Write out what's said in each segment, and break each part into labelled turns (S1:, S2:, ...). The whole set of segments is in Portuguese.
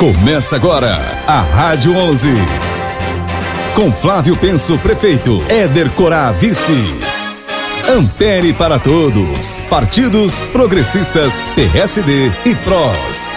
S1: Começa agora a Rádio 11. Com Flávio Penso, prefeito. Éder Corá, vice. Ampere para todos. Partidos progressistas, PSD e PROS.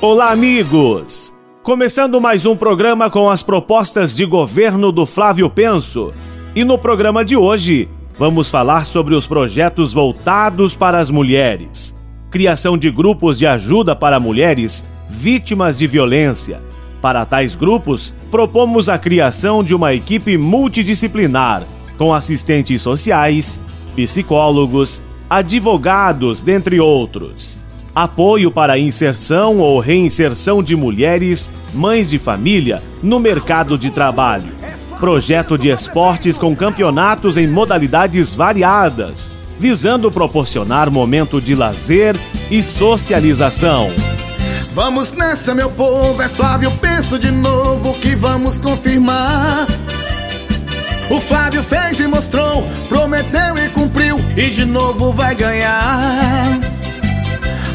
S2: Olá, amigos. Começando mais um programa com as propostas de governo do Flávio Penso. E no programa de hoje, vamos falar sobre os projetos voltados para as mulheres. Criação de grupos de ajuda para mulheres vítimas de violência. Para tais grupos, propomos a criação de uma equipe multidisciplinar, com assistentes sociais, psicólogos, advogados, dentre outros. Apoio para a inserção ou reinserção de mulheres, mães de família, no mercado de trabalho. Projeto de esportes com campeonatos em modalidades variadas, visando proporcionar momento de lazer e socialização.
S3: Vamos nessa, meu povo, é Flávio, penso de novo que vamos confirmar. O Flávio fez e mostrou, prometeu e cumpriu, e de novo vai ganhar.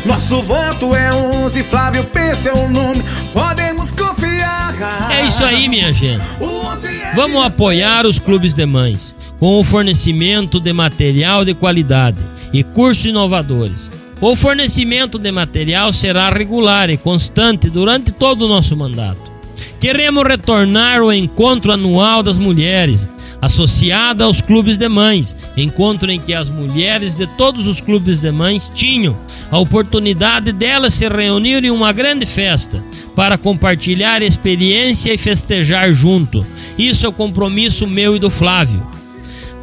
S3: Nosso voto é 11, Flávio pensa é o nome, podemos confiar.
S4: É isso aí, minha gente.
S3: É
S4: Vamos apoiar os clubes de mães com o fornecimento de material de qualidade e cursos inovadores o fornecimento de material será regular e constante durante todo o nosso mandato. Queremos retornar ao encontro anual das mulheres, associada aos clubes de mães, encontro em que as mulheres de todos os clubes de mães tinham a oportunidade delas se reunirem em uma grande festa para compartilhar experiência e festejar junto. Isso é o compromisso meu e do Flávio.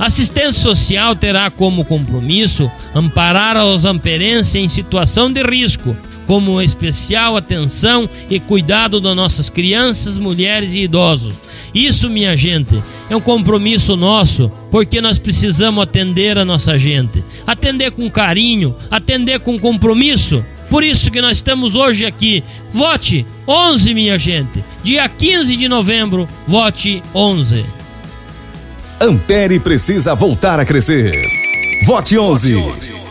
S4: Assistência social terá como compromisso amparar aos amperenses em situação de risco, como especial atenção e cuidado das nossas crianças, mulheres e idosos. Isso, minha gente, é um compromisso nosso, porque nós precisamos atender a nossa gente, atender com carinho, atender com compromisso. Por isso que nós estamos hoje aqui. Vote 11, minha gente. Dia 15 de novembro, vote 11.
S1: Ampere precisa voltar a crescer. Vote 11.